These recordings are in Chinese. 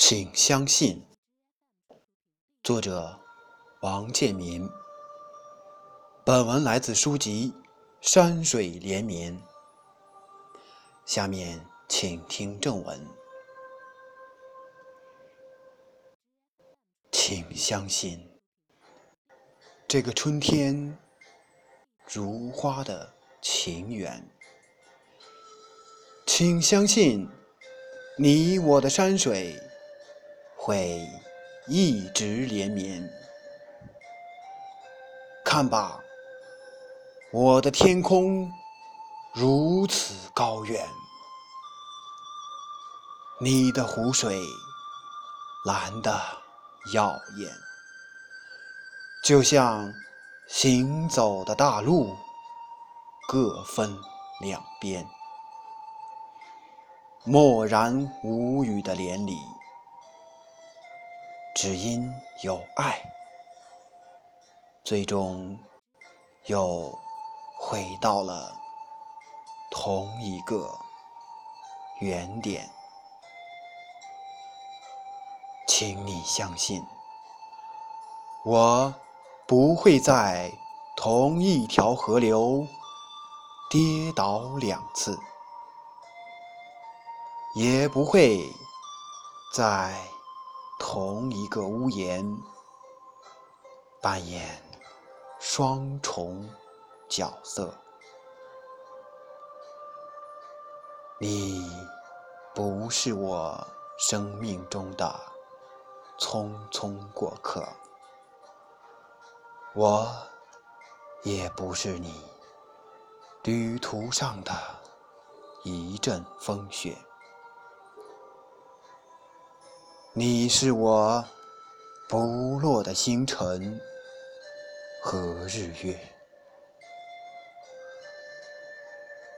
请相信。作者：王建民。本文来自书籍《山水连绵》。下面请听正文。请相信，这个春天如花的情缘。请相信，你我的山水。会一直连绵。看吧，我的天空如此高远，你的湖水蓝得耀眼，就像行走的大路，各分两边，默然无语的连理。只因有爱，最终又回到了同一个原点。请你相信，我不会在同一条河流跌倒两次，也不会在。同一个屋檐，扮演双重角色。你不是我生命中的匆匆过客，我也不是你旅途上的一阵风雪。你是我不落的星辰和日月，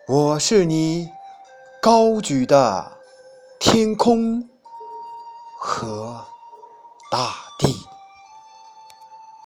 我是你高举的天空和大